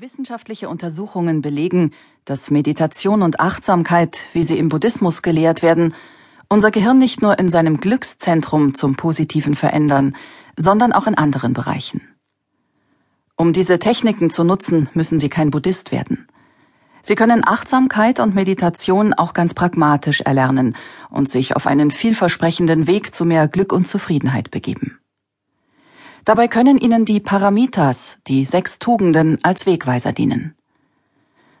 Wissenschaftliche Untersuchungen belegen, dass Meditation und Achtsamkeit, wie sie im Buddhismus gelehrt werden, unser Gehirn nicht nur in seinem Glückszentrum zum Positiven verändern, sondern auch in anderen Bereichen. Um diese Techniken zu nutzen, müssen Sie kein Buddhist werden. Sie können Achtsamkeit und Meditation auch ganz pragmatisch erlernen und sich auf einen vielversprechenden Weg zu mehr Glück und Zufriedenheit begeben. Dabei können Ihnen die Paramitas, die sechs Tugenden, als Wegweiser dienen.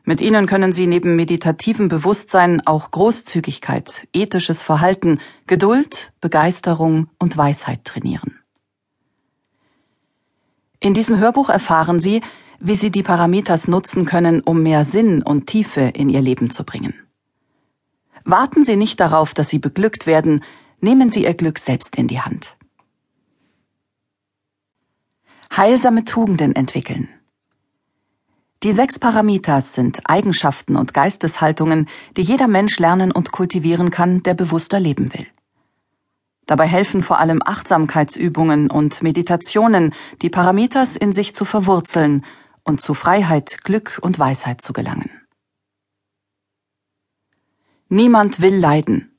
Mit ihnen können Sie neben meditativem Bewusstsein auch Großzügigkeit, ethisches Verhalten, Geduld, Begeisterung und Weisheit trainieren. In diesem Hörbuch erfahren Sie, wie Sie die Paramitas nutzen können, um mehr Sinn und Tiefe in Ihr Leben zu bringen. Warten Sie nicht darauf, dass Sie beglückt werden, nehmen Sie Ihr Glück selbst in die Hand heilsame Tugenden entwickeln. Die sechs Paramitas sind Eigenschaften und Geisteshaltungen, die jeder Mensch lernen und kultivieren kann, der bewusster leben will. Dabei helfen vor allem Achtsamkeitsübungen und Meditationen, die Paramitas in sich zu verwurzeln und zu Freiheit, Glück und Weisheit zu gelangen. Niemand will leiden.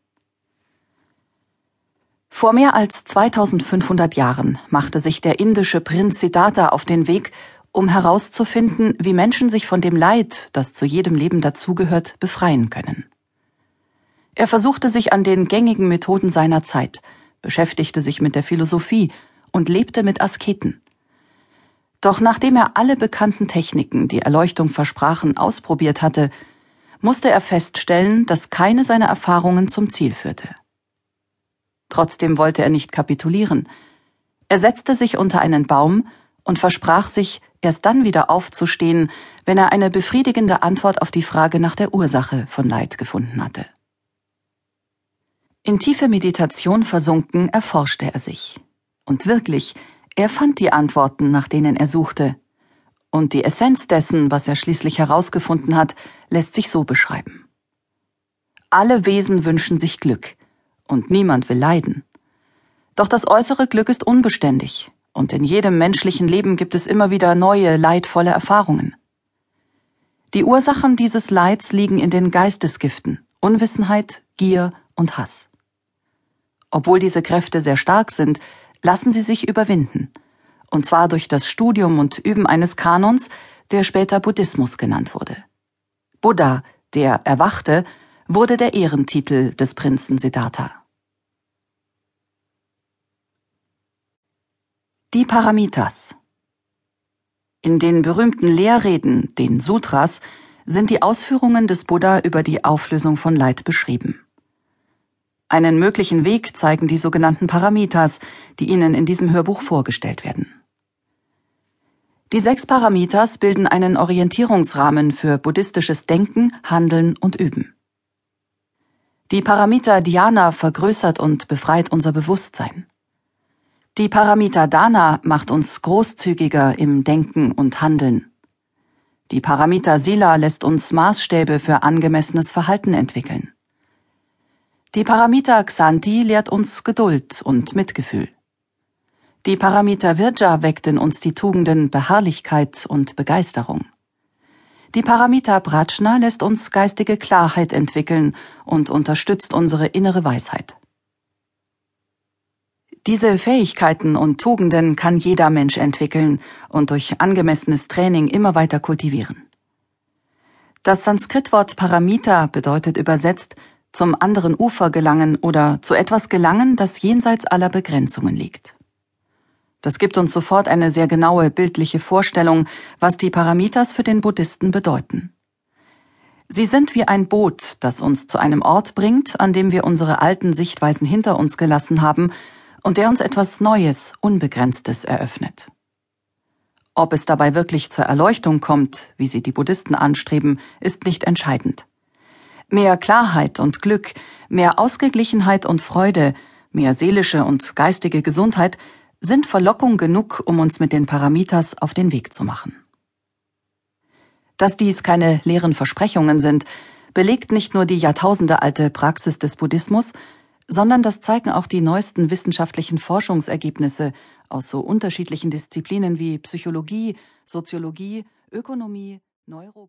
Vor mehr als 2500 Jahren machte sich der indische Prinz Siddhartha auf den Weg, um herauszufinden, wie Menschen sich von dem Leid, das zu jedem Leben dazugehört, befreien können. Er versuchte sich an den gängigen Methoden seiner Zeit, beschäftigte sich mit der Philosophie und lebte mit Asketen. Doch nachdem er alle bekannten Techniken, die Erleuchtung versprachen, ausprobiert hatte, musste er feststellen, dass keine seiner Erfahrungen zum Ziel führte. Trotzdem wollte er nicht kapitulieren. Er setzte sich unter einen Baum und versprach sich, erst dann wieder aufzustehen, wenn er eine befriedigende Antwort auf die Frage nach der Ursache von Leid gefunden hatte. In tiefe Meditation versunken erforschte er sich. Und wirklich, er fand die Antworten, nach denen er suchte. Und die Essenz dessen, was er schließlich herausgefunden hat, lässt sich so beschreiben. Alle Wesen wünschen sich Glück, und niemand will leiden. Doch das äußere Glück ist unbeständig, und in jedem menschlichen Leben gibt es immer wieder neue, leidvolle Erfahrungen. Die Ursachen dieses Leids liegen in den Geistesgiften Unwissenheit, Gier und Hass. Obwohl diese Kräfte sehr stark sind, lassen sie sich überwinden, und zwar durch das Studium und Üben eines Kanons, der später Buddhismus genannt wurde. Buddha, der Erwachte, wurde der Ehrentitel des Prinzen Siddhartha. Die Paramitas. In den berühmten Lehrreden, den Sutras, sind die Ausführungen des Buddha über die Auflösung von Leid beschrieben. Einen möglichen Weg zeigen die sogenannten Paramitas, die Ihnen in diesem Hörbuch vorgestellt werden. Die sechs Paramitas bilden einen Orientierungsrahmen für buddhistisches Denken, Handeln und Üben. Die Paramita Dhyana vergrößert und befreit unser Bewusstsein. Die Paramita Dana macht uns großzügiger im Denken und Handeln. Die Paramita Sila lässt uns Maßstäbe für angemessenes Verhalten entwickeln. Die Paramita Xanti lehrt uns Geduld und Mitgefühl. Die Paramita Virja weckt in uns die Tugenden Beharrlichkeit und Begeisterung. Die Paramita Prajna lässt uns geistige Klarheit entwickeln und unterstützt unsere innere Weisheit. Diese Fähigkeiten und Tugenden kann jeder Mensch entwickeln und durch angemessenes Training immer weiter kultivieren. Das Sanskritwort Paramita bedeutet übersetzt zum anderen Ufer gelangen oder zu etwas gelangen, das jenseits aller Begrenzungen liegt. Das gibt uns sofort eine sehr genaue bildliche Vorstellung, was die Paramitas für den Buddhisten bedeuten. Sie sind wie ein Boot, das uns zu einem Ort bringt, an dem wir unsere alten Sichtweisen hinter uns gelassen haben und der uns etwas Neues, Unbegrenztes eröffnet. Ob es dabei wirklich zur Erleuchtung kommt, wie sie die Buddhisten anstreben, ist nicht entscheidend. Mehr Klarheit und Glück, mehr Ausgeglichenheit und Freude, mehr seelische und geistige Gesundheit sind Verlockung genug, um uns mit den Paramitas auf den Weg zu machen. Dass dies keine leeren Versprechungen sind, belegt nicht nur die jahrtausendealte Praxis des Buddhismus, sondern das zeigen auch die neuesten wissenschaftlichen Forschungsergebnisse aus so unterschiedlichen Disziplinen wie Psychologie, Soziologie, Ökonomie, Neurobiologie